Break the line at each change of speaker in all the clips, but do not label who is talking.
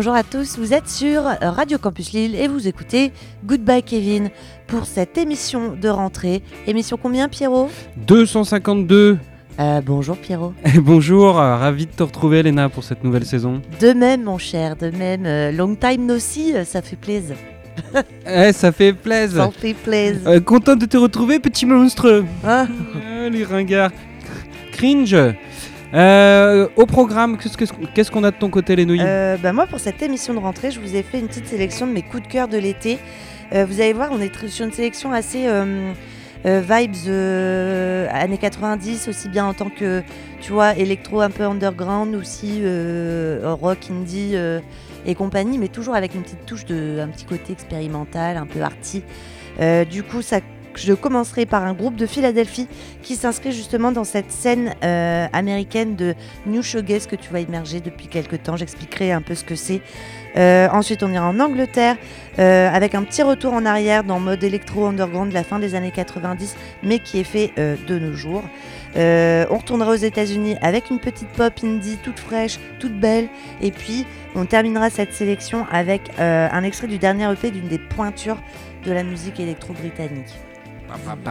Bonjour, à tous. Vous êtes sur Radio Campus Lille et vous écoutez Goodbye Kevin pour cette émission de rentrée. Émission combien Pierrot?
252
euh, bonjour Pierrot.
bonjour, euh, ravi de te retrouver Léna pour cette nouvelle saison.
De même mon cher, de même. euh, long time no see, ça fait plaisir.
Eh, ça fait plaisir.
Ça fait plaisir.
Content de te retrouver, petit monstre.
Hein
Ah, les ringards. Cringe. Euh, au programme, qu'est-ce que- qu'est-ce qu'on a de ton côté, les nouilles
Euh, bah, moi, pour cette émission de rentrée, je vous ai fait une petite sélection de mes coups de cœur de l'été. Euh, vous allez voir, on est sur une sélection assez euh, vibes années 90, aussi bien en tant que, tu vois, électro un peu underground, aussi rock indie et compagnie, mais toujours avec une petite touche de, un petit côté expérimental, un peu arty. Du coup, ça je commencerai par un groupe de Philadelphie qui s'inscrit justement dans cette scène euh, américaine de New Shoegaze que tu vois émerger depuis quelques temps. J'expliquerai un peu ce que c'est. Euh, ensuite, on ira en Angleterre euh, avec un petit retour en arrière dans mode électro underground de la fin des années 90, mais qui est fait de nos jours. On retournera aux États-Unis avec une petite pop indie toute fraîche, toute belle, et puis on terminera cette sélection avec un extrait du dernier EP d'une des pointures de la musique électro-britannique.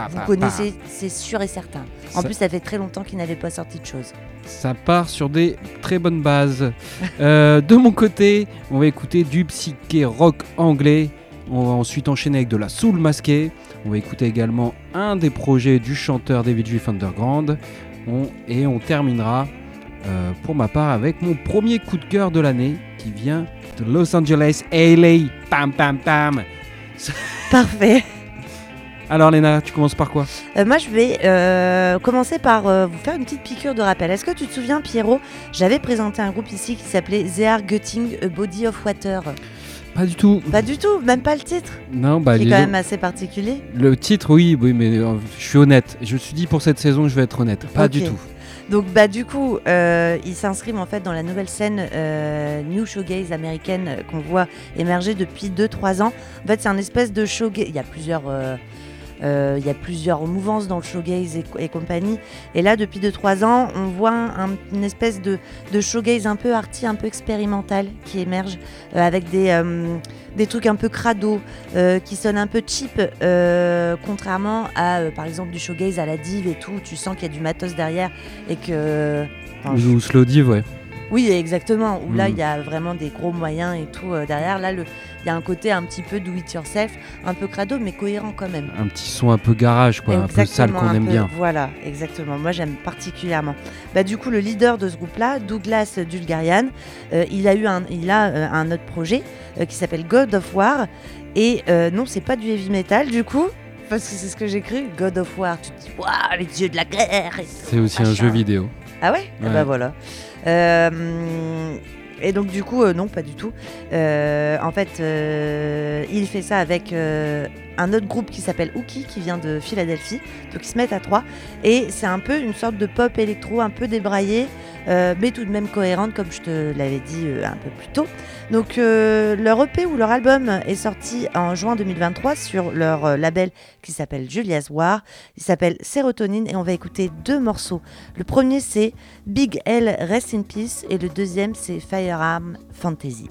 Vous connaissez, c'est sûr et certain. En
Ça-
plus, ça fait très longtemps qu'il n'avait pas sorti de choses.
Ça part sur des très bonnes bases. Euh, de mon côté, on va écouter du psyché rock anglais. On va ensuite enchaîner avec de la soul masquée. On va écouter également un des projets du chanteur David Juif Underground. On- et on terminera, euh, pour ma part, avec mon premier coup de cœur de l'année qui vient de Los Angeles, LA. Pam, pam, pam.
Parfait.
Alors, Léna, tu commences par quoi
Euh, moi, je vais euh, commencer par euh, vous faire une petite piqûre de rappel. Est-ce que tu te souviens, Pierrot J'avais présenté un groupe ici qui s'appelait They Are Gutting a Body of Water.
Pas du tout.
Pas du tout, même pas le titre.
Non, bah,
qui est quand même assez particulier.
Le titre, oui, oui, mais je suis honnête. Je me suis dit pour cette saison, je vais être honnête. Pas du tout.
Donc, bah, du coup, euh, ils s'inscrivent en fait dans la nouvelle scène euh, New Showgaze américaine qu'on voit émerger depuis 2-3 ans. En fait, c'est un espèce de showgaze. Il y a plusieurs. euh, il y a plusieurs mouvances dans le showgaze et, et compagnie. Et là, depuis 2-3 ans, on voit un- une espèce de, de showgaze un peu arty, un peu expérimental qui émerge euh, avec des, euh, des trucs un peu crado, euh, qui sonnent un peu cheap, euh, contrairement à, euh, par exemple, du showgaze à la div et tout. où Tu sens qu'il y a du matos derrière et que. enfin, je-
Ou Slow Div, ouais.
Oui, exactement. Où là,
Mm.
il y a vraiment des gros moyens et tout euh, derrière. Là, il y a un côté un petit peu do it yourself, un peu crado, mais cohérent quand même.
Un petit son un peu garage, quoi. un peu sale qu'on aime
peu-
bien.
Voilà, exactement. Moi, j'aime particulièrement. Bah, du coup, le leader de ce groupe-là, Douglas Dulgarian, euh, il a eu un, il a euh, un autre projet qui s'appelle God of War. Et non, c'est pas du heavy metal, du coup. Parce que c'est ce que j'ai cru, God of War. Tu te dis, waouh, les dieux de la guerre.
C'est aussi un jeu vidéo.
Ah ouais, Ah
Ouais.
Bah voilà. Euh, et donc du coup, euh, non, pas du tout. Euh, en fait, il fait ça avec un autre groupe qui s'appelle Ookie, qui vient de Philadelphie. Donc ils se mettent à trois. Et c'est un peu une sorte de pop électro, un peu débraillée, euh, mais tout de même cohérente, comme je te l'avais dit euh, un peu plus tôt. Donc euh, leur EP ou leur album est sorti en juin 2023 sur leur label qui s'appelle Julia's War. Il s'appelle Sérotonine et on va écouter deux morceaux. Le premier c'est Big L Rest in Peace et le deuxième c'est Firearm Fantasy.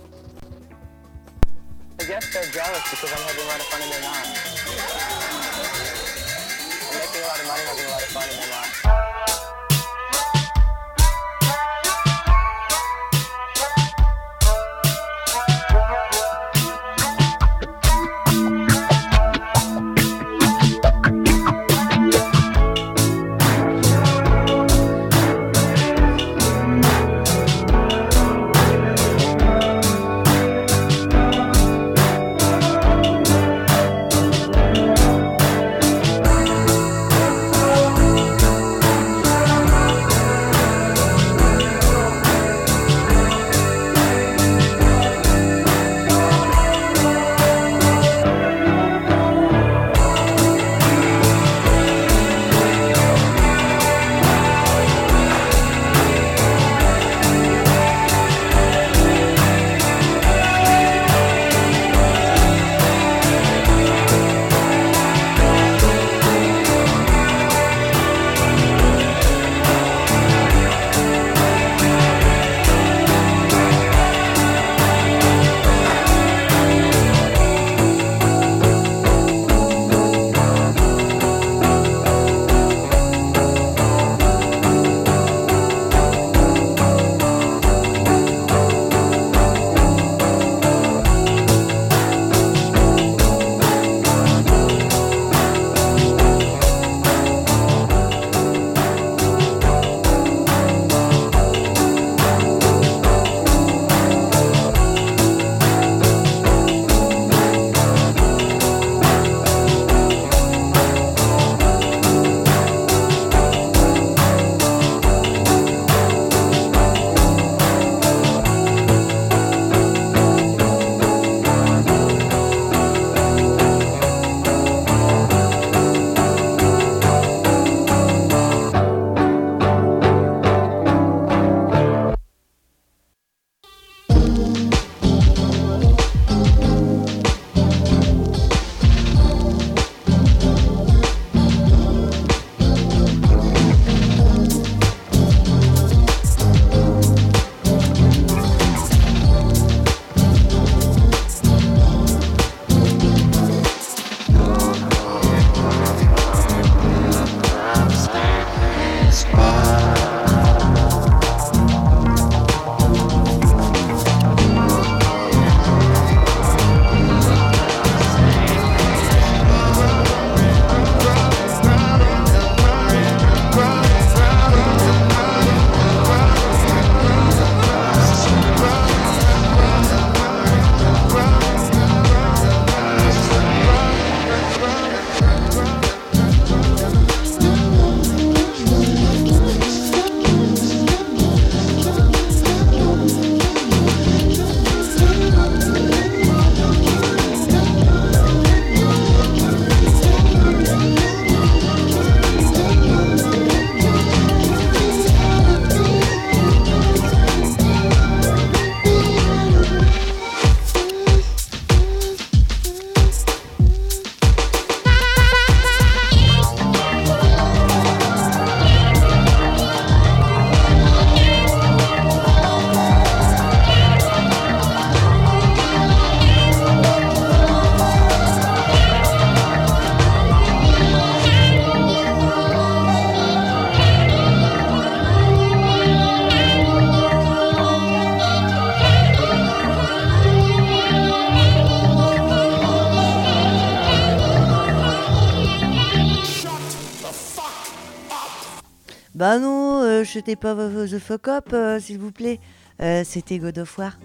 Non, jetez pas vos- The Fuck Up, euh, s'il vous plaît. Euh, C'était God of War.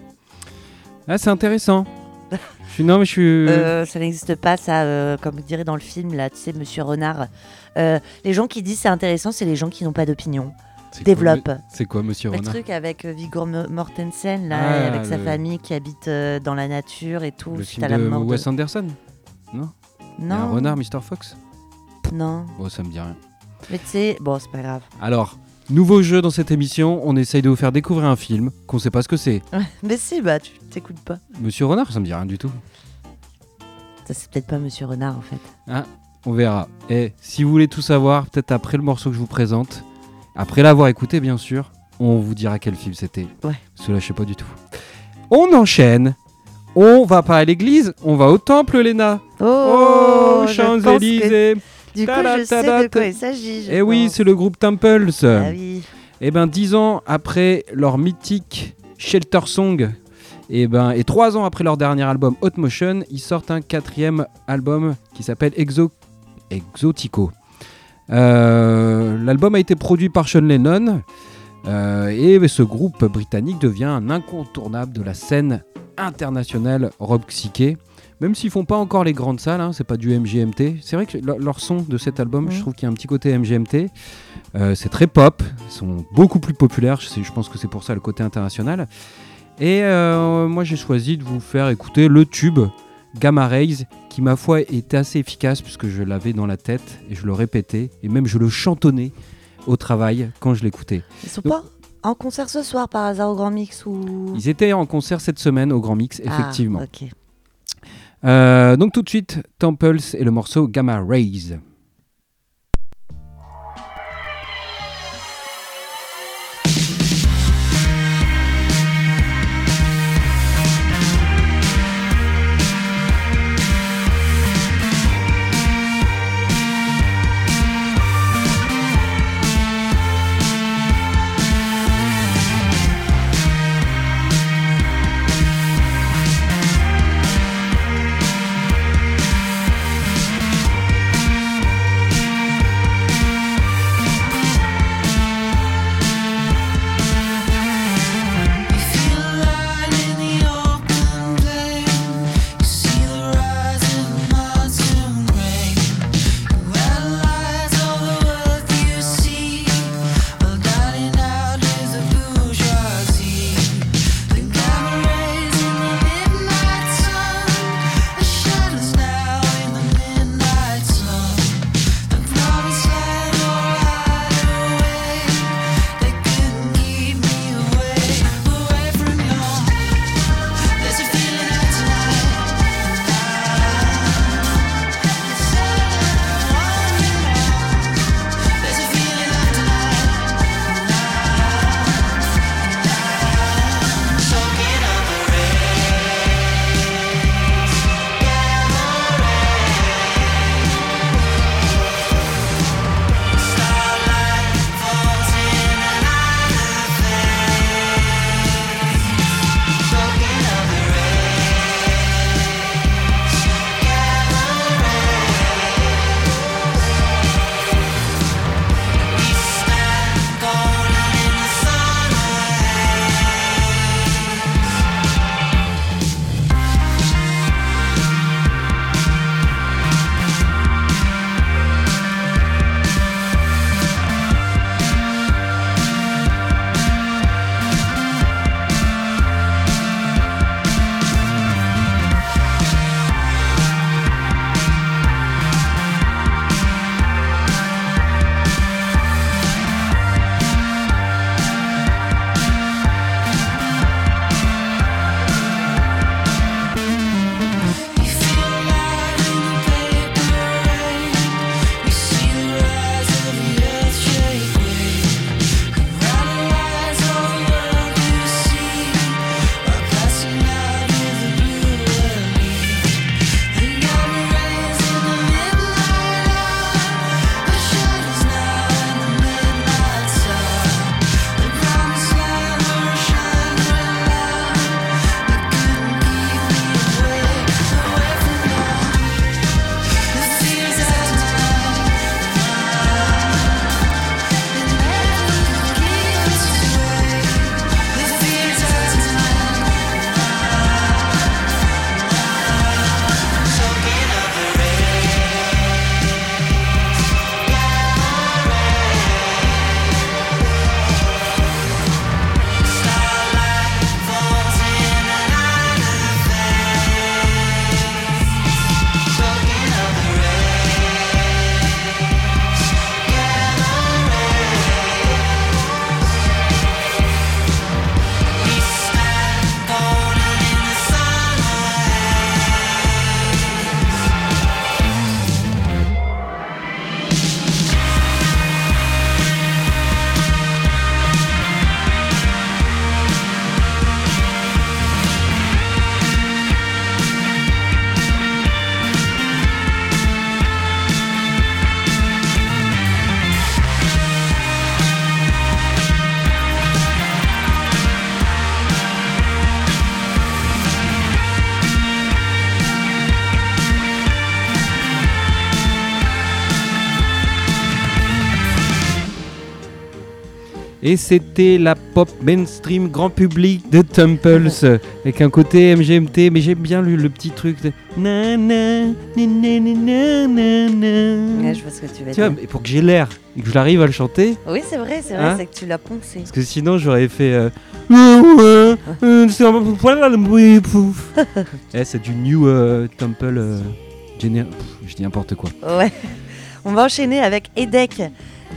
Ah, c'est intéressant. je suis, non, mais je suis.
Euh, ça n'existe pas, ça, comme vous direz dans le film, là, tu sais, Monsieur Renard. Les gens qui disent c'est intéressant, c'est les gens qui n'ont pas d'opinion. Développe.
C'est quoi, monsieur
Le
Renard
truc avec Mo- Mortensen, là,
Ah,
avec sa
le-
famille qui habite dans la nature et tout,
Le film
à la
de
mort de-
Wes Anderson y a un
Non,
renard, Mr. Fox?
Non.
Oh, ça me dit rien.
Mais tu sais, bon, c'est pas grave.
Alors, nouveau jeu dans cette émission, on essaye de vous faire découvrir un film qu'on sait pas ce que c'est.
Mais si, bah, tu t'écoutes pas.
Monsieur Renard, ça me dit rien du tout.
Ça, c'est peut-être pas Monsieur Renard, en fait.
On verra. Et si vous voulez tout savoir, peut-être après le morceau que je vous présente, après l'avoir écouté bien sûr, on vous dira quel film c'était.
Ouais.
Je sais pas du tout. On enchaîne. On va pas à l'église, on va au temple, Léna.
Oh, que-
Champs-Élysées.
Du coup, je sais de quoi il s'agit.
Eh oui, c'est le groupe Temples.
Ah oui.
Et ben, dix ans après leur mythique Shelter Song, et ben, et trois ans après leur dernier album Hot Motion, ils sortent un quatrième album qui s'appelle Exo Exotico. Euh, L'album a été produit par Sean Lennon euh, et ce groupe britannique devient un incontournable de la scène internationale rock psyché. Même s'ils font pas encore les grandes salles, hein, c'est pas du MGMT. C'est vrai que leur, leur son de cet album, je trouve qu'il y a un petit côté MGMT. Euh, c'est très pop, ils sont beaucoup plus populaires. Je, sais- je pense que c'est pour ça le côté international. Et euh, moi, j'ai choisi de vous faire écouter le tube Gamma Rays, qui ma foi était assez efficace puisque je l'avais dans la tête et je le répétais et même je le chantonnais au travail quand je l'écoutais.
Ils sont
Donc-
pas en concert ce soir par hasard au Grand Mix ou.
Ils étaient en concert cette semaine au Grand Mix, effectivement.
Ah, ok.
Euh, donc tout de suite, Temples et le morceau Gamma Rays. Et c'était la pop mainstream grand public de Temples avec un côté MGMT, mais j'aime bien le, le petit truc de na, na, na, na, na.
Ouais, je vois ce que tu veux
Tu vois,
dire.
mais pour que j'ai l'air et que j'arrive à le chanter,
Oui, c'est vrai, c'est vrai,
Hein
c'est que tu l'as poncé.
parce que sinon j'aurais fait. euh. Eh, c'est du New euh, Temple. euh, géné- Pff, je dis n'importe quoi.
Ouais. On va enchaîner avec EDEC.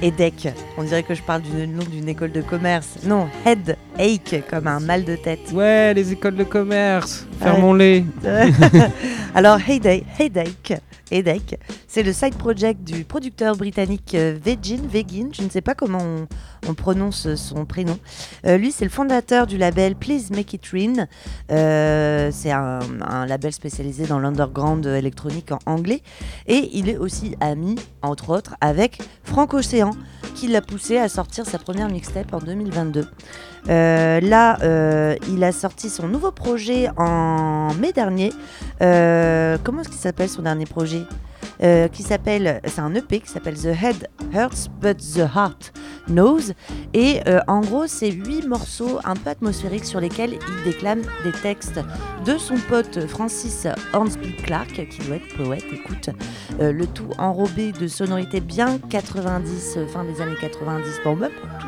EDEC, on dirait que je parle du nom d'une école de commerce. Non, headache, comme un mal de tête.
Ouais, les écoles de commerce, fermons-les.
Alors, Headache, Headache, Headache, c'est le side project du producteur britannique euh, Vegin, Vegin, je ne sais pas comment on, on prononce son prénom. Euh, lui, c'est le fondateur du label Please Make It Rain. Euh, c'est un, un label spécialisé dans l'underground électronique en anglais. Et il est aussi ami, entre autres, avec Frank Océan, qui l'a poussé à sortir sa première mixtape en 2022. Euh, là, euh, il a sorti son nouveau projet en mai dernier. Euh, comment est-ce qu'il s'appelle son dernier projet Qui s'appelle, c'est un EP qui s'appelle The Head Hurts But the Heart Knows. Et en gros, c'est huit morceaux un peu atmosphériques sur lesquels il déclame des textes de son pote Francis Hornsby Clark, qui doit être poète. Écoute, le tout enrobé de sonorités bien 90, euh, fin des années 90, bon, même tout-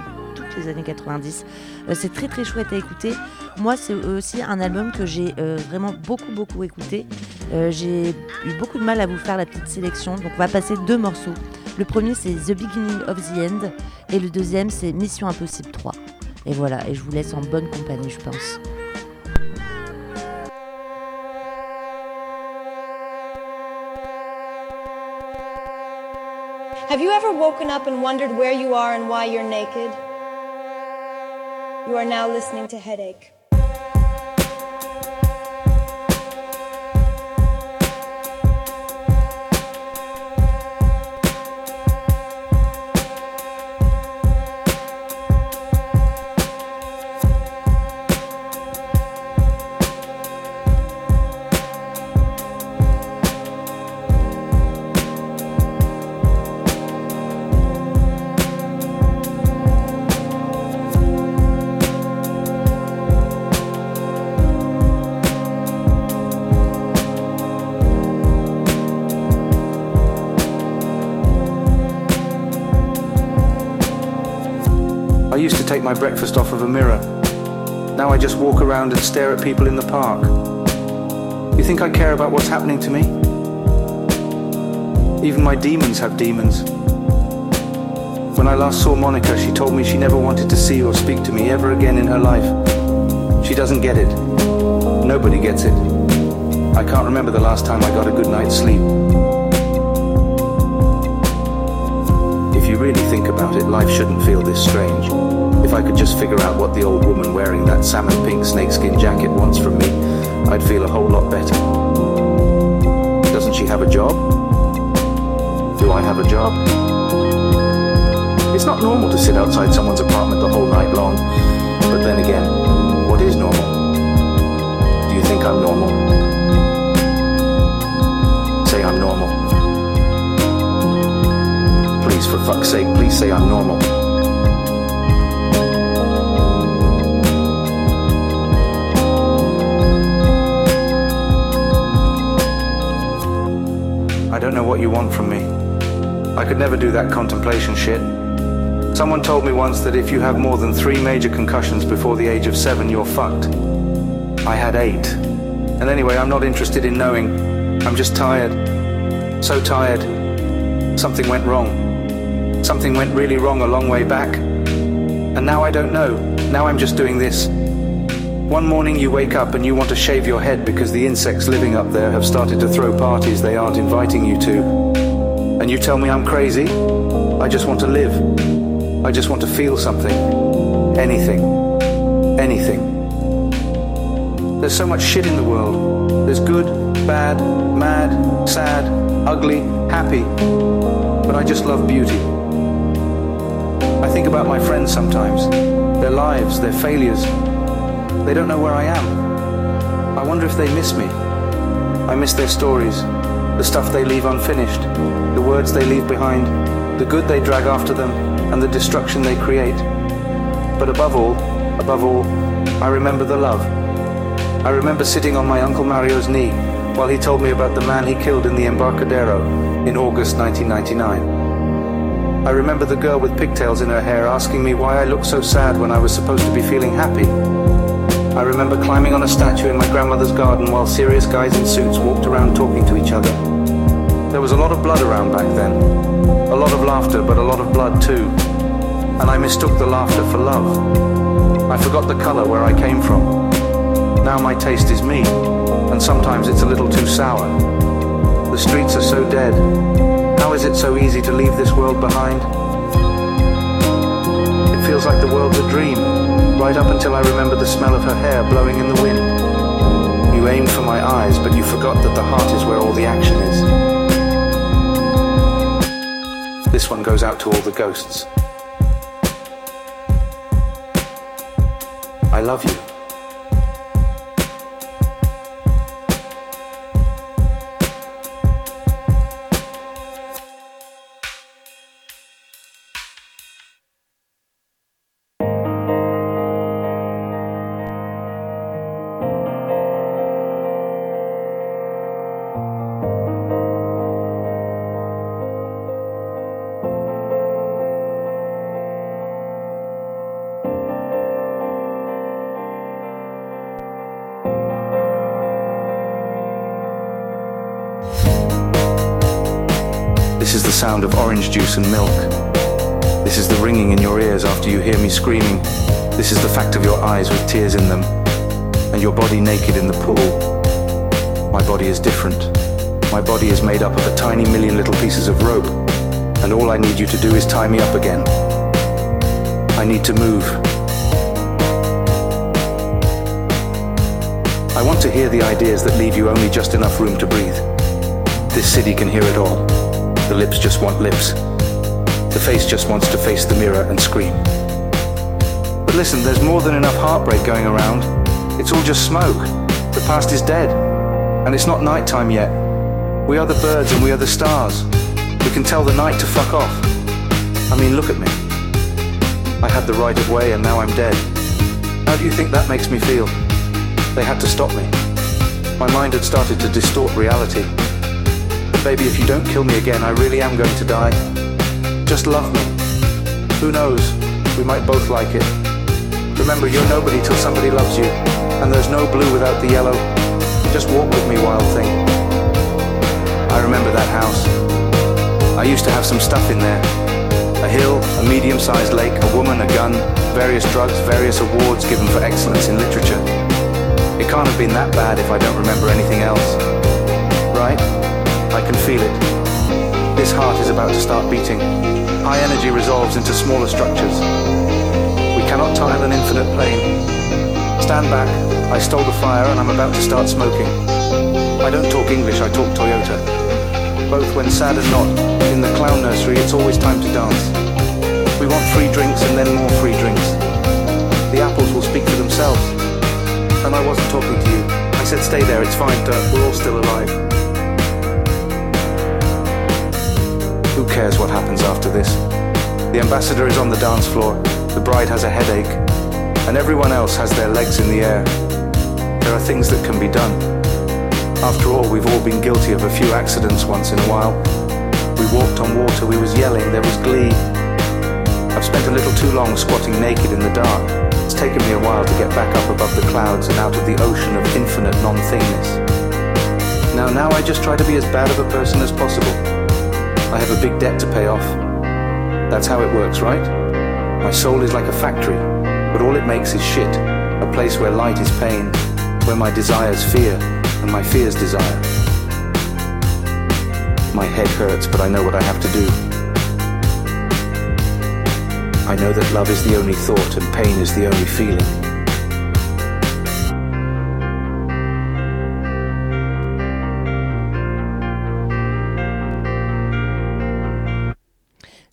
les années 90. Euh, c'est très très chouette à écouter. Moi, c'est aussi un album que j'ai euh, vraiment beaucoup beaucoup écouté. Euh, j'ai eu beaucoup de mal à vous faire la petite sélection, donc on va passer deux morceaux. Le premier, c'est The Beginning of the End, et le deuxième, c'est Mission Impossible 3. Et voilà, et je vous laisse en bonne compagnie, je pense.
Have you ever woken up and wondered where you are and why you're naked? You are now listening to Headache.
Take my breakfast off of a mirror. Now I just walk around and stare at people in the park. You think I care about what's happening to me? Even my demons have demons. When I last saw Monica, she told me she never wanted to see or speak to me ever again in her life. She doesn't get it. Nobody gets it. I can't remember the last time I got a good night's sleep. If you really think about it, life shouldn't feel this strange. If I could just figure out what the old woman wearing that salmon pink snakeskin jacket wants from me, I'd feel a whole lot better. Doesn't she have a job? Do I have a job? It's not normal to sit outside someone's apartment the whole night long. But then again, what is normal? Do you think I'm normal? Say I'm normal. Please, for fuck's sake, please say I'm normal. Don't know what you want from me. I could never do that contemplation shit. Someone told me once that if you have more than three major concussions before the age of seven, you're fucked. I had eight. And anyway, I'm not interested in knowing. I'm just tired. So tired. Something went wrong. Something went really wrong a long way back. And now I don't know. Now I'm just doing this. One morning you wake up and you want to shave your head because the insects living up there have started to throw parties they aren't inviting you to. And you tell me I'm crazy? I just want to live. I just want to feel something. Anything. Anything. There's so much shit in the world. There's good, bad, mad, sad, ugly, happy. But I just love beauty. I think about my friends sometimes. Their lives, their failures. They don't know where I am. I wonder if they miss me. I miss their stories, the stuff they leave unfinished, the words they leave behind, the good they drag after them, and the destruction they create. But above all, above all, I remember the love. I remember sitting on my Uncle Mario's knee while he told me about the man he killed in the Embarcadero in August 1999. I remember the girl with pigtails in her hair asking me why I looked so sad when I was supposed to be feeling happy. I remember climbing on a statue in my grandmother's garden while serious guys in suits walked around talking to each other. There was a lot of blood around back then. A lot of laughter, but a lot of blood too. And I mistook the laughter for love. I forgot the color where I came from. Now my taste is me, and sometimes it's a little too sour. The streets are so dead. How is it so easy to leave this world behind? It feels like the world's a dream, right up until I remember the smell of her hair blowing in the wind. You aimed for my eyes, but you forgot that the heart is where all the action is. This one goes out to all the ghosts. I love you. Juice and milk. This is the ringing in your ears after you hear me screaming. This is the fact of your eyes with tears in them. And your body naked in the pool. My body is different. My body is made up of a tiny million little pieces of rope. And all I need you to do is tie me up again. I need to move. I want to hear the ideas that leave you only just enough room to breathe. This city can hear it all. The lips just want lips. The face just wants to face the mirror and scream. But listen, there's more than enough heartbreak going around. It's all just smoke. The past is dead. And it's not nighttime yet. We are the birds and we are the stars. We can tell the night to fuck off. I mean, look at me. I had the right of way and now I'm dead. How do you think that makes me feel? They had to stop me. My mind had started to distort reality. But baby, if you don't kill me again, I really am going to die. Just love me. Who knows? We might both like it. Remember, you're nobody till somebody loves you. And there's no blue without the yellow. Just walk with me, wild thing. I remember that house. I used to have some stuff in there. A hill, a medium-sized lake, a woman, a gun, various drugs, various awards given for excellence in literature. It can't have been that bad if I don't remember anything else. Right? I can feel it. This heart is about to start beating. High energy resolves into smaller structures. We cannot tile an infinite plane. Stand back. I stole the fire and I'm about to start smoking. I don't talk English, I talk Toyota. Both when sad and not. In the clown nursery, it's always time to dance. We want free drinks and then more free drinks. The apples will speak for themselves. And I wasn't talking to you. I said stay there, it's fine, Dirk. We're all still alive. Who cares what happens after this? The ambassador is on the dance floor, the bride has a headache, and everyone else has their legs in the air. There are things that can be done. After all, we've all been guilty of a few accidents once in a while. We walked on water, we was yelling, there was glee. I've spent a little too long squatting naked in the dark. It's taken me a while to get back up above the clouds and out of the ocean of infinite non-thingness. Now, now I just try to be as bad of a person as possible. I have a big debt to pay off. That's how it works, right? My soul is like a factory, but all it makes is shit. A place where light is pain, where my desires fear, and my fears desire. My head hurts, but I know what I have to do. I know that love is the only thought and pain is the only feeling.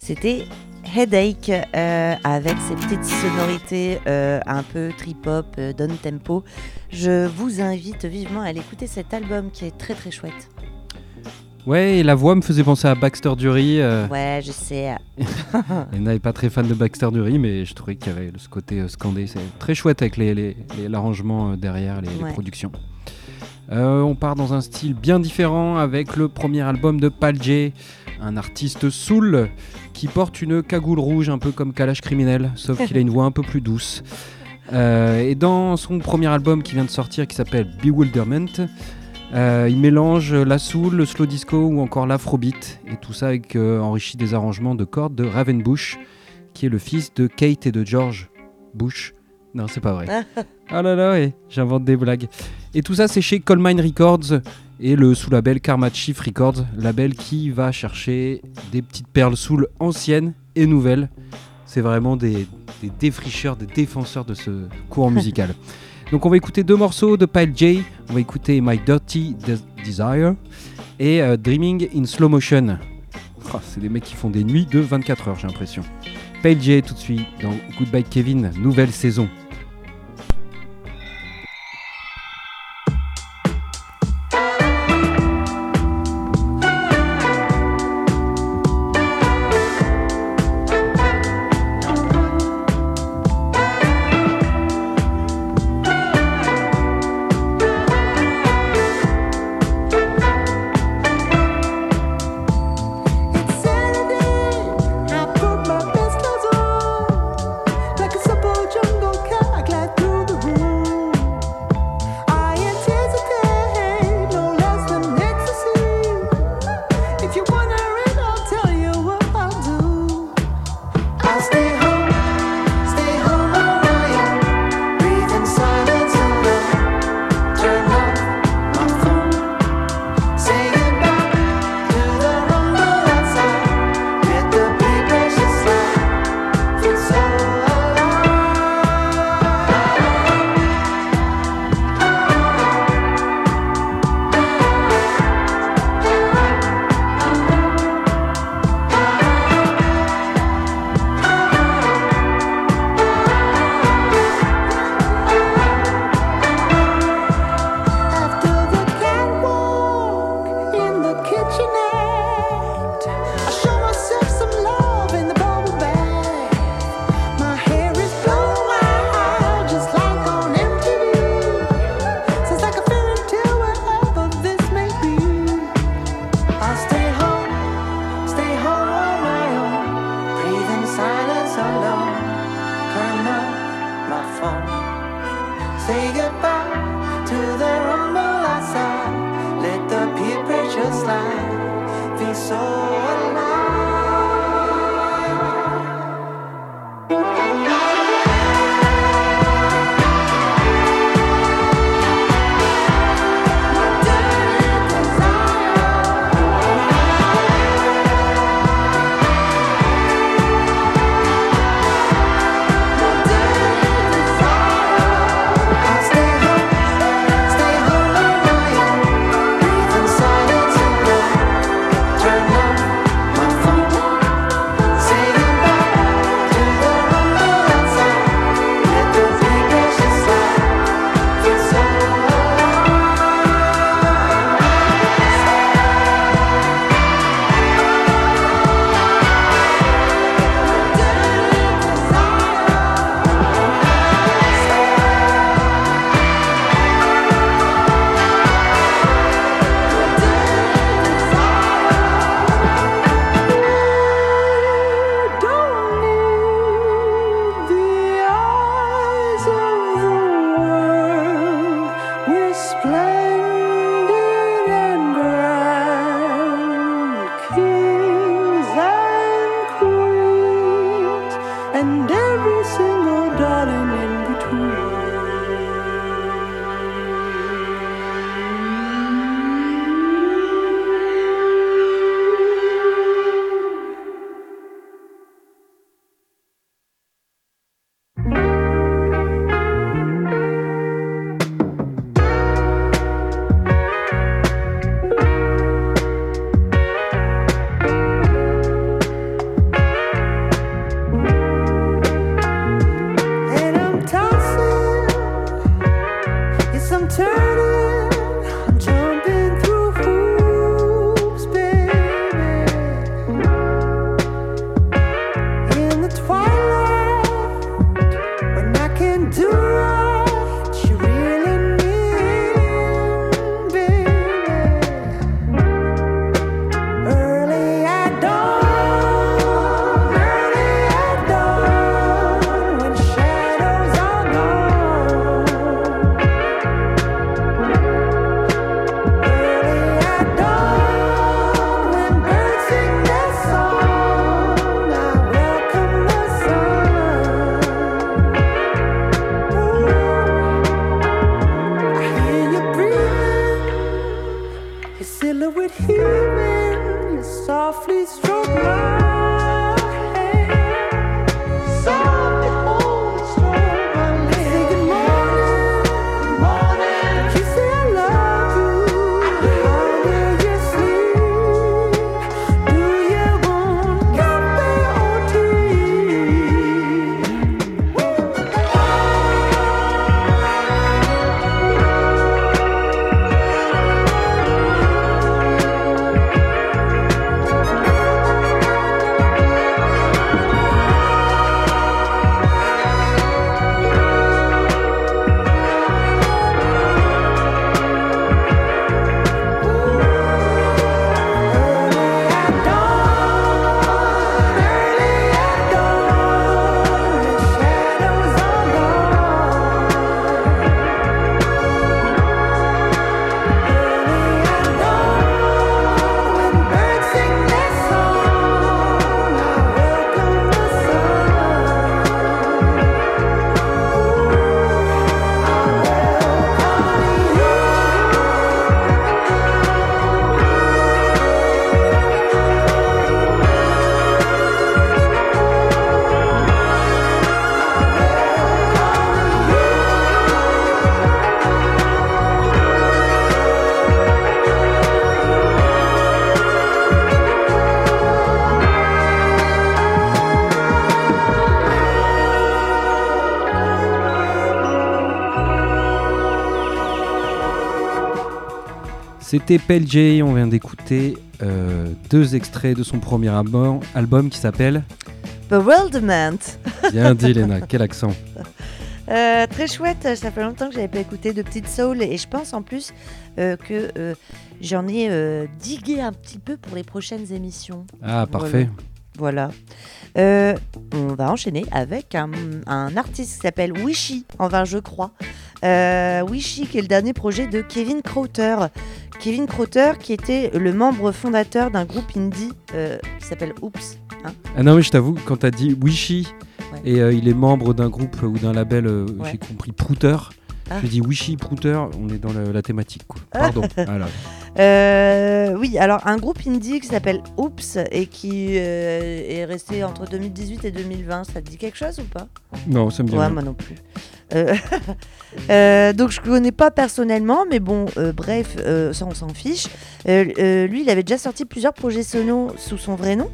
C'était Headache euh, avec ses petites sonorités euh, un peu trip-hop, euh, down tempo. Je vous invite vivement à aller écouter cet album qui est très très chouette.
Ouais, et la voix me faisait penser à Baxter Dury. euh,
Ouais, je sais.
Elle n'est pas très fan de Baxter Dury, mais je trouvais qu'il y avait ce côté scandé. C'est très chouette avec les- les- les- l'arrangement derrière, les, productions. On part dans un style bien différent avec le premier album de Pal J, un artiste soul qui porte une cagoule rouge un peu comme Kalash Criminel, sauf qu'il a une voix un peu plus douce. Euh, et dans son premier album qui vient de sortir, qui s'appelle Bewilderment, euh, il mélange la soul, le slow disco ou encore l'afrobeat, et tout ça avec euh, enrichi des arrangements de cordes de Raven Bush, qui est le fils de Kate et de George Bush. Non, c'est pas vrai. Ah là là, ouais, j'invente des blagues. Et tout ça, c'est chez Colemine Records et le sous-label Karma Chief Records, label qui va chercher des petites perles soul anciennes et nouvelles. C'est vraiment des, des défricheurs, des défenseurs de ce courant musical. Donc on va écouter deux morceaux de Pile J. On va écouter My Dirty Des- Desire et euh, Dreaming in Slow Motion. Oh, c'est des mecs qui font des nuits de 24 heures, j'ai l'impression. Pile J tout de suite dans Goodbye Kevin, nouvelle saison. C'était Pell J, on vient d'écouter euh, deux extraits de son premier album, album qui s'appelle
Bewilderment.
Bien dit Léna, quel accent
Euh, très chouette, ça fait longtemps que j'avais pas écouté de Petite Soul et je pense en plus euh, que j'en ai digué un petit peu pour les prochaines émissions.
Ah parfait.
Voilà. On va enchaîner avec un, un artiste qui s'appelle Wishy, enfin je crois. Wishy qui est le dernier projet de Kevin Crowther. Kevin Crowther qui était le membre fondateur d'un groupe indie euh, qui s'appelle Oops.
Ah non mais je t'avoue, quand t'as dit Wishy
Ouais.
et euh, il est membre d'un groupe ou d'un label, euh,
Ouais.
j'ai compris Prouter.
Ah.
J'ai dit Wishy, Prouter, on est dans la, la thématique quoi. Pardon. Voilà.
Euh, oui, alors un groupe indie qui s'appelle Oops et qui euh, est resté entre 2018 et 2020. Ça te dit quelque chose ou pas?
Non, ça me dit
Ouais,
rien.
moi non plus. Euh, euh, donc je connais pas personnellement, mais bon, euh, bref, ça on s'en fiche. Lui, il avait déjà sorti plusieurs projets sonos sous son vrai nom,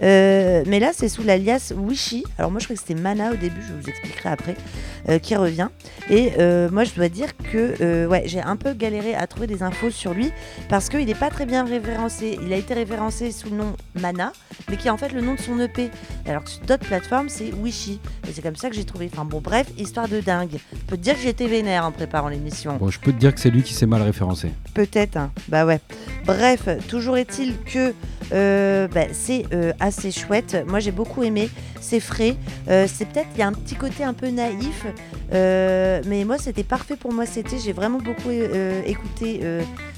mais là c'est sous l'alias Wishy. Alors moi je crois que c'était Mana au début, je vous expliquerai après, qui revient. Et moi je dois dire que j'ai un peu galéré à trouver des infos sur lui parce qu'il n'est pas très bien référencé. Il a été référencé sous le nom Mana, mais qui est en fait le nom de son EP. Alors que sur d'autres plateformes, c'est Wishy. Et c'est comme ça que j'ai trouvé. Enfin bon, bref, histoire de dingue. Je peux te dire que j'étais vénère en préparant l'émission.
Bon, je peux te dire que c'est lui qui s'est mal référencé.
Peut-être, hein. bah ouais. Bref, toujours est-il que euh, bah, c'est euh, assez chouette. Moi j'ai beaucoup aimé. C'est frais. Euh, c'est peut-être, il y a un petit côté un peu naïf. Mais moi c'était parfait pour moi. C'était, j'ai vraiment beaucoup écouté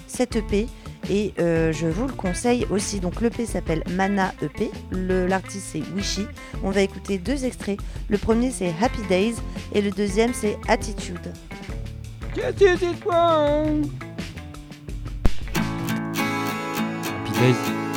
cette EP. Et euh, je vous le conseille aussi. Donc l'EP s'appelle Mana EP. Le- L'artiste c'est Wishy. On va écouter deux extraits. Le premier c'est Happy Days et le deuxième c'est Attitude.
Happy Days.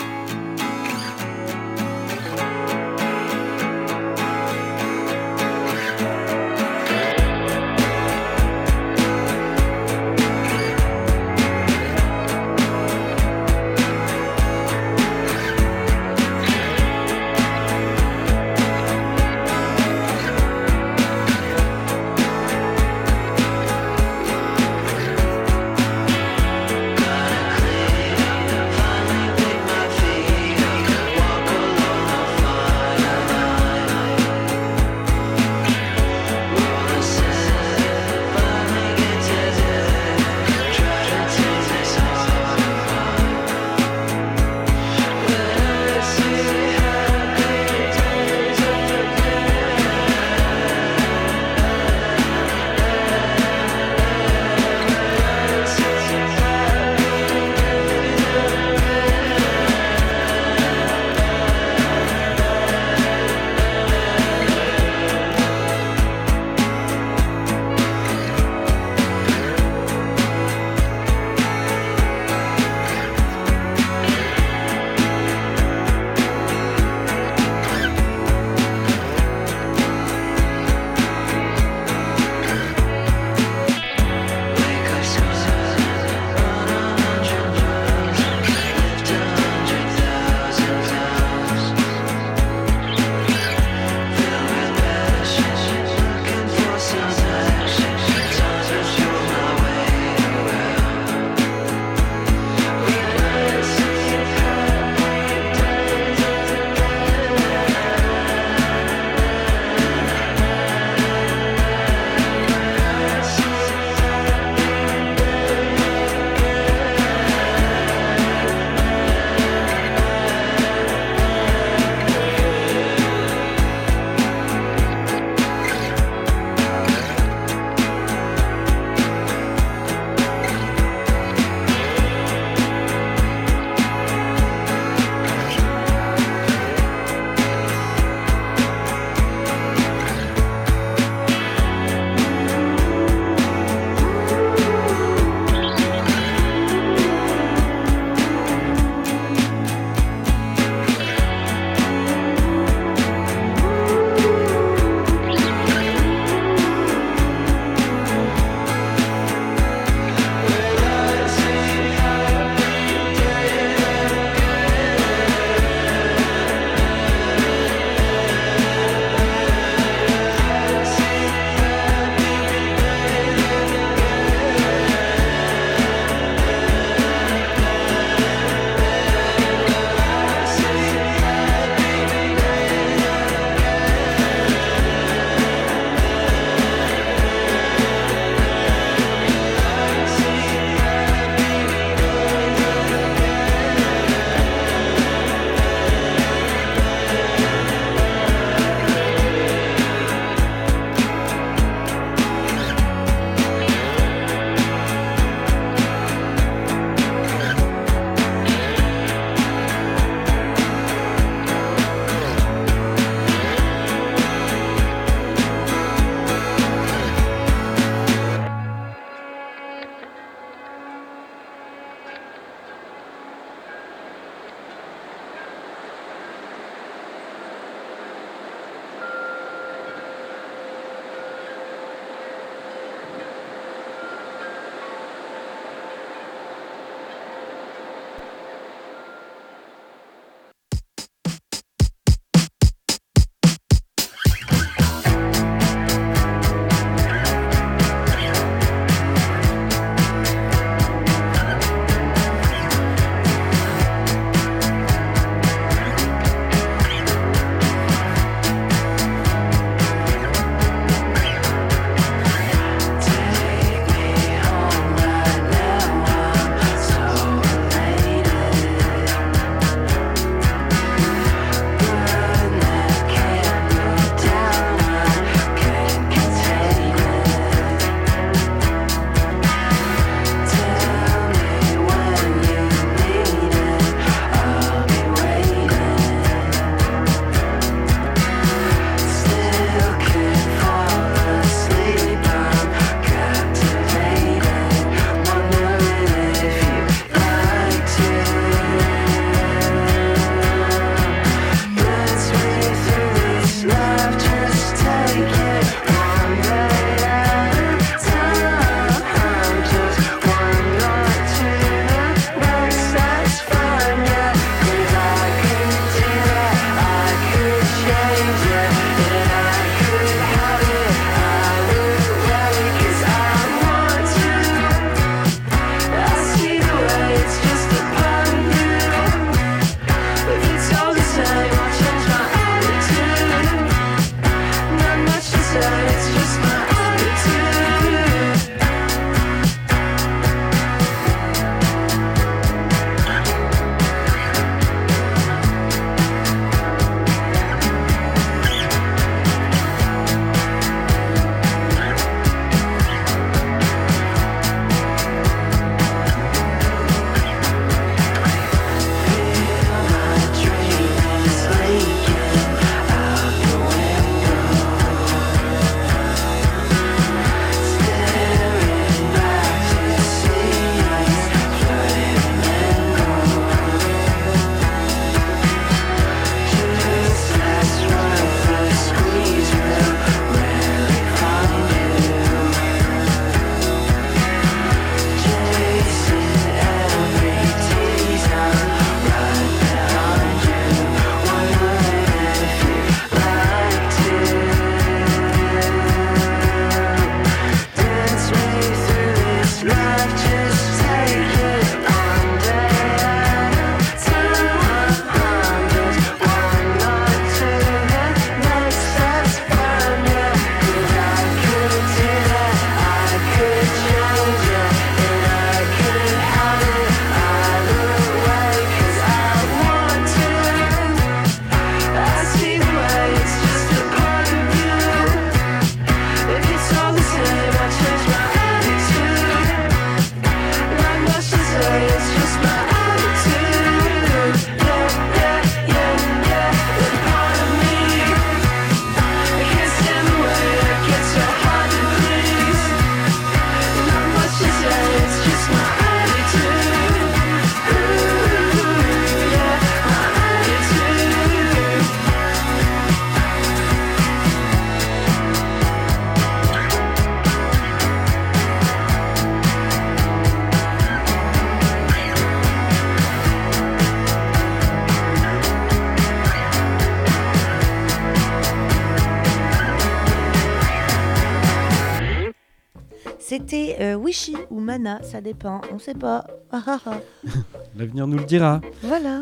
Ça dépend, on sait pas. Ah, ah, ah.
L'avenir nous le dira.
Voilà.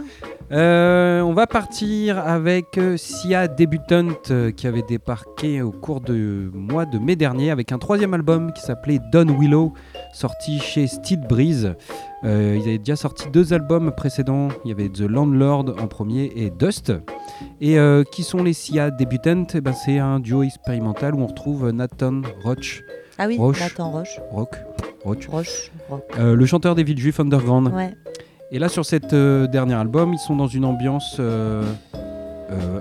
Euh, on va partir avec euh, Sia Débutante euh, qui avait débarqué au cours du mois de mai dernier avec un troisième album qui s'appelait Don Willow, sorti chez Steel Breeze. Euh, ils avaient déjà sorti deux albums précédents. Il y avait The Landlord en premier et Dust. Et euh, qui sont les Sia Débutantes Eh ben, C'est un duo expérimental où on retrouve Nathan Roach,
Ah oui,
Roche.
Nathan Roche.
Rock,
Roche. Roche.
euh, le chanteur des Villejuifs Underground.
Ouais.
Et là, sur cet euh, dernier album, ils sont dans une ambiance euh,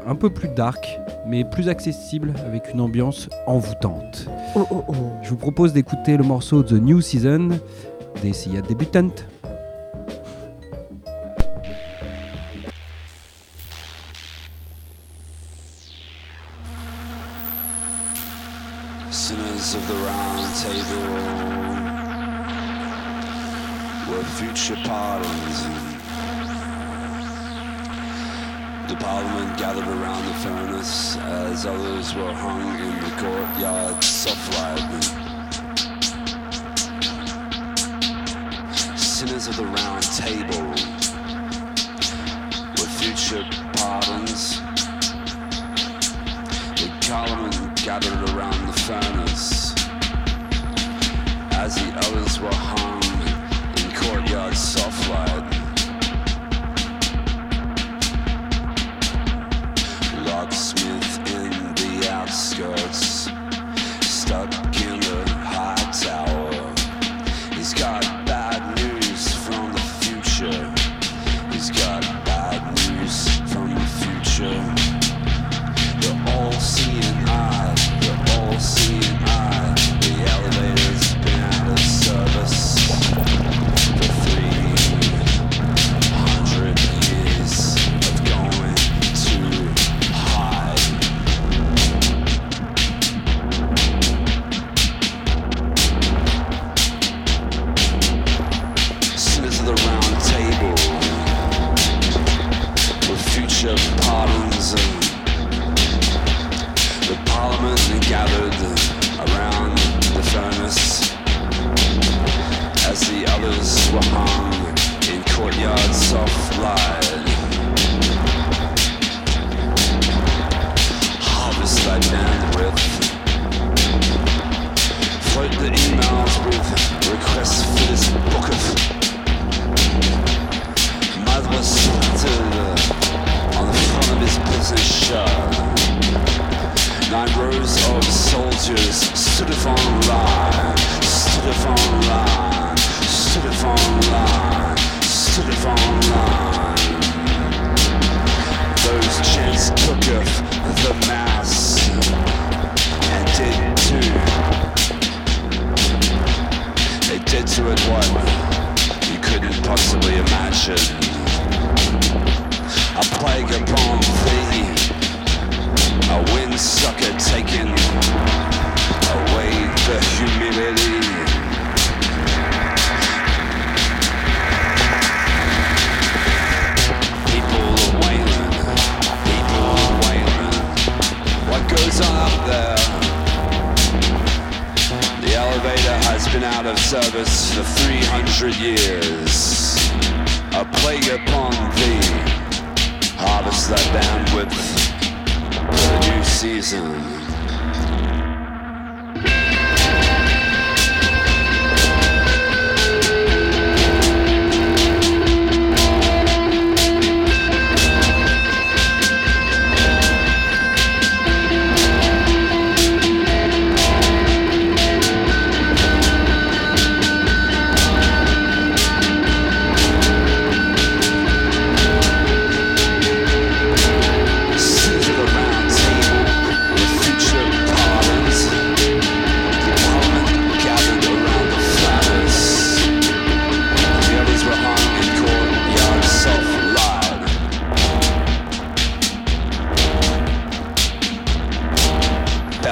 un peu plus dark, mais plus accessible, avec une ambiance envoûtante.
Oh oh oh.
Je vous propose d'écouter le morceau The New Season des Sia Débutantes.
Sinners of the round table were future pardons. The parliament gathered around the furnace as others were hung in the courtyard soft light. Sinners of the round table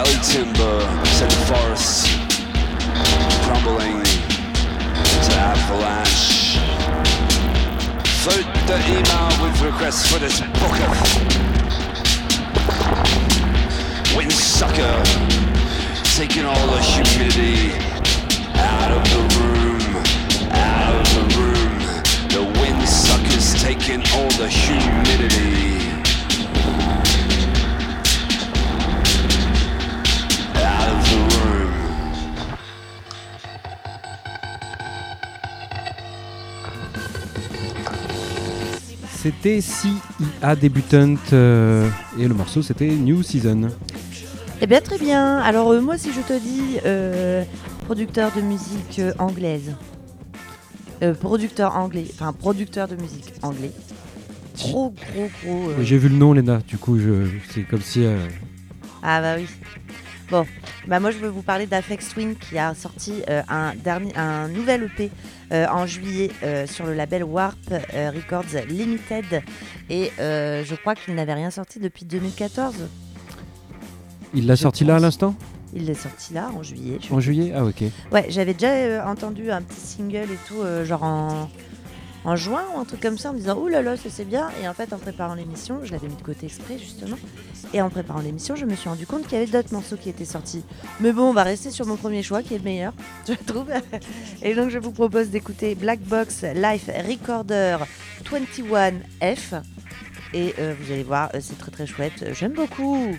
Belly timber set the forest crumbling to avalanche. Float the email with requests for this book of Windsucker taking all the humidity. Out of the room, out of the room. The wind suckers taking all the humidity.
C'était CIA débutante euh, et le morceau c'était New Season.
Eh bien, très bien. Alors, euh, moi, si je te dis euh, producteur de musique euh, anglaise, euh, producteur anglais, enfin, producteur de musique anglais, gros, gros, gros.
Oui, J'ai vu le nom, Léna, du coup je, c'est comme si. euh,
Ah bah oui. Bon, bah moi je veux vous parler d'Afex Twin qui a sorti euh, un, dernier, un nouvel EP euh, en juillet euh, sur le label Warp Records Limited et je crois qu'il n'avait rien sorti depuis 2014.
il l'a sorti là à l'instant?
Il l'est sorti là en juillet.
En juillet? Ah, ok.
Ouais, j'avais déjà entendu un petit single et tout, genre en, en juin ou un truc comme ça, en me disant Ouh là là, ça c'est bien. Et en fait, en préparant l'émission, je l'avais mis de côté exprès justement. Et en préparant l'émission, je me suis rendu compte qu'il y avait d'autres morceaux qui étaient sortis. Mais bon, on va rester sur mon premier choix qui est le meilleur, je trouve. Et donc, je vous propose d'écouter Black Box Life Recorder 21F. Et euh, vous allez voir, euh, c'est très très chouette. J'aime beaucoup.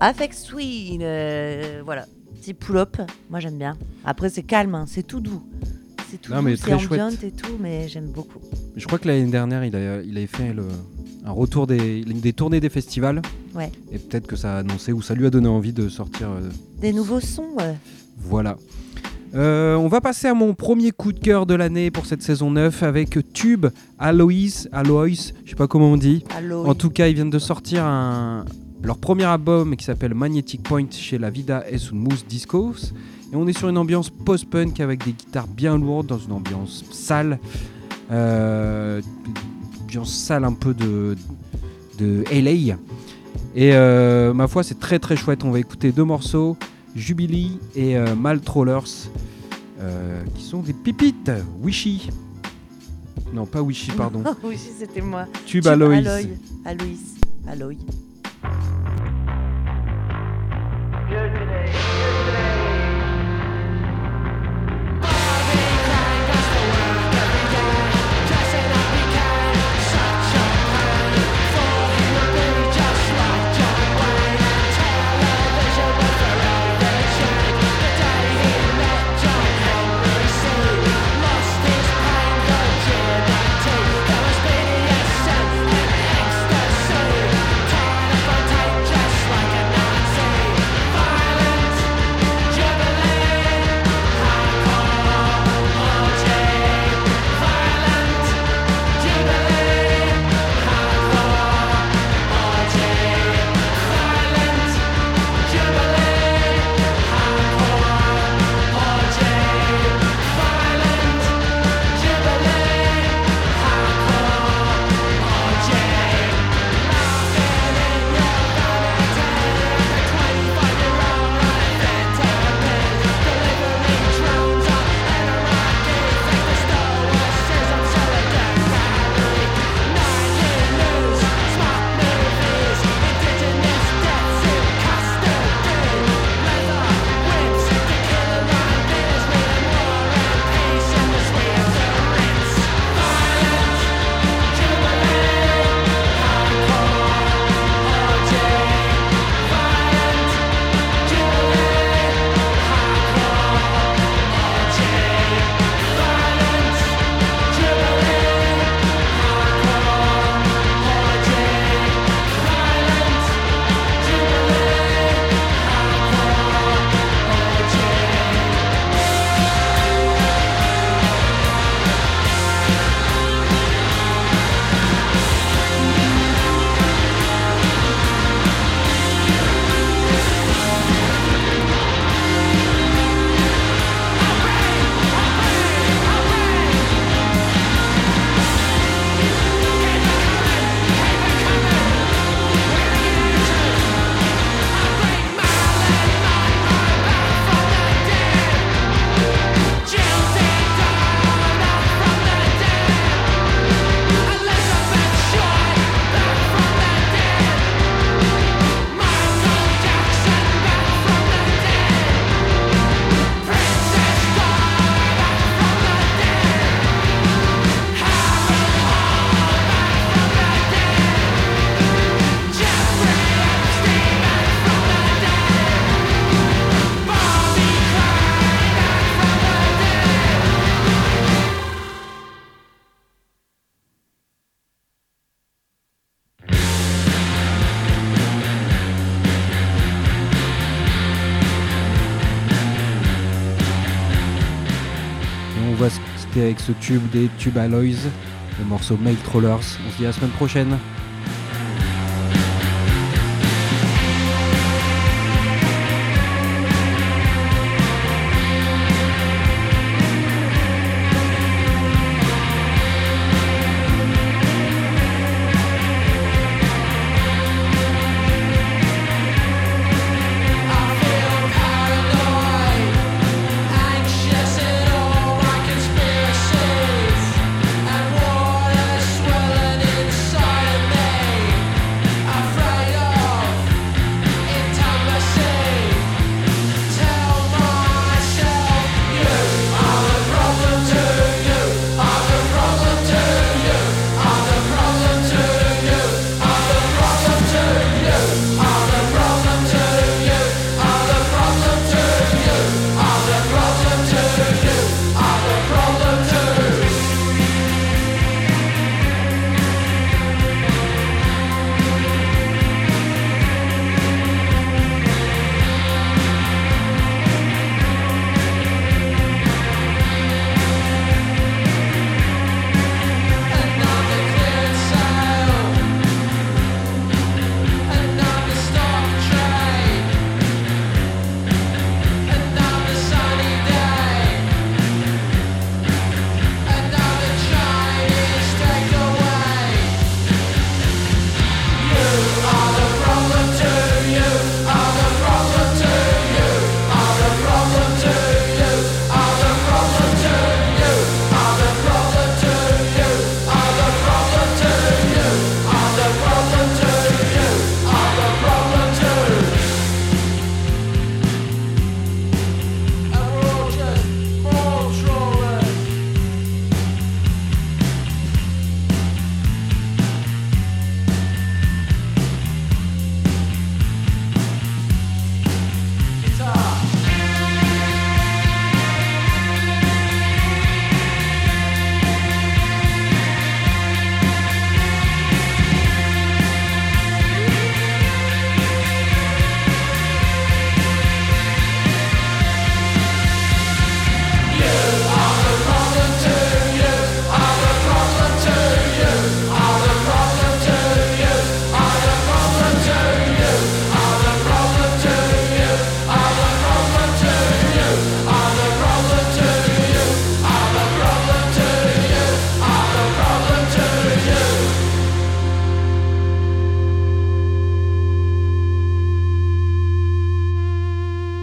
Affect Swing. euh, voilà, petit pull-up. Moi j'aime bien. Après c'est calme, hein, c'est tout doux. C'est tout
Non,
doux, c'est
chouette.
et tout, mais j'aime beaucoup.
Je crois que l'année dernière, il, a- il avait fait le- un retour des, des tournées des festivals.
Ouais.
Et peut-être que ça a annoncé ou ça lui a donné envie de sortir. euh,
Des nouveaux sons. ouais.
voilà. Euh, on va passer à mon premier coup de cœur de l'année pour cette saison 9 avec Tube, Aloïs, Aloïs, je sais pas comment on dit.
Allô.
En tout cas, ils viennent de sortir un- leur premier album qui s'appelle Magnetic Point chez La Vida es un Mousse Discos. Et on est sur une ambiance post-punk avec des guitares bien lourdes, dans une ambiance sale. Euh, ambiance sale un peu de, de LA. Et euh, ma foi, c'est très très chouette. On va écouter deux morceaux, Jubilee et euh, Mal Trollers, euh, qui sont des pipites. Wishy. Non, pas Wishy, pardon.
oui, c'était moi.
Tube
Tube
Aloïs.
Aloy. Aloïs. Aloy.
Et on avec ce tube des Tube Alloys, le morceau Mail Trollers. On se dit à la semaine prochaine.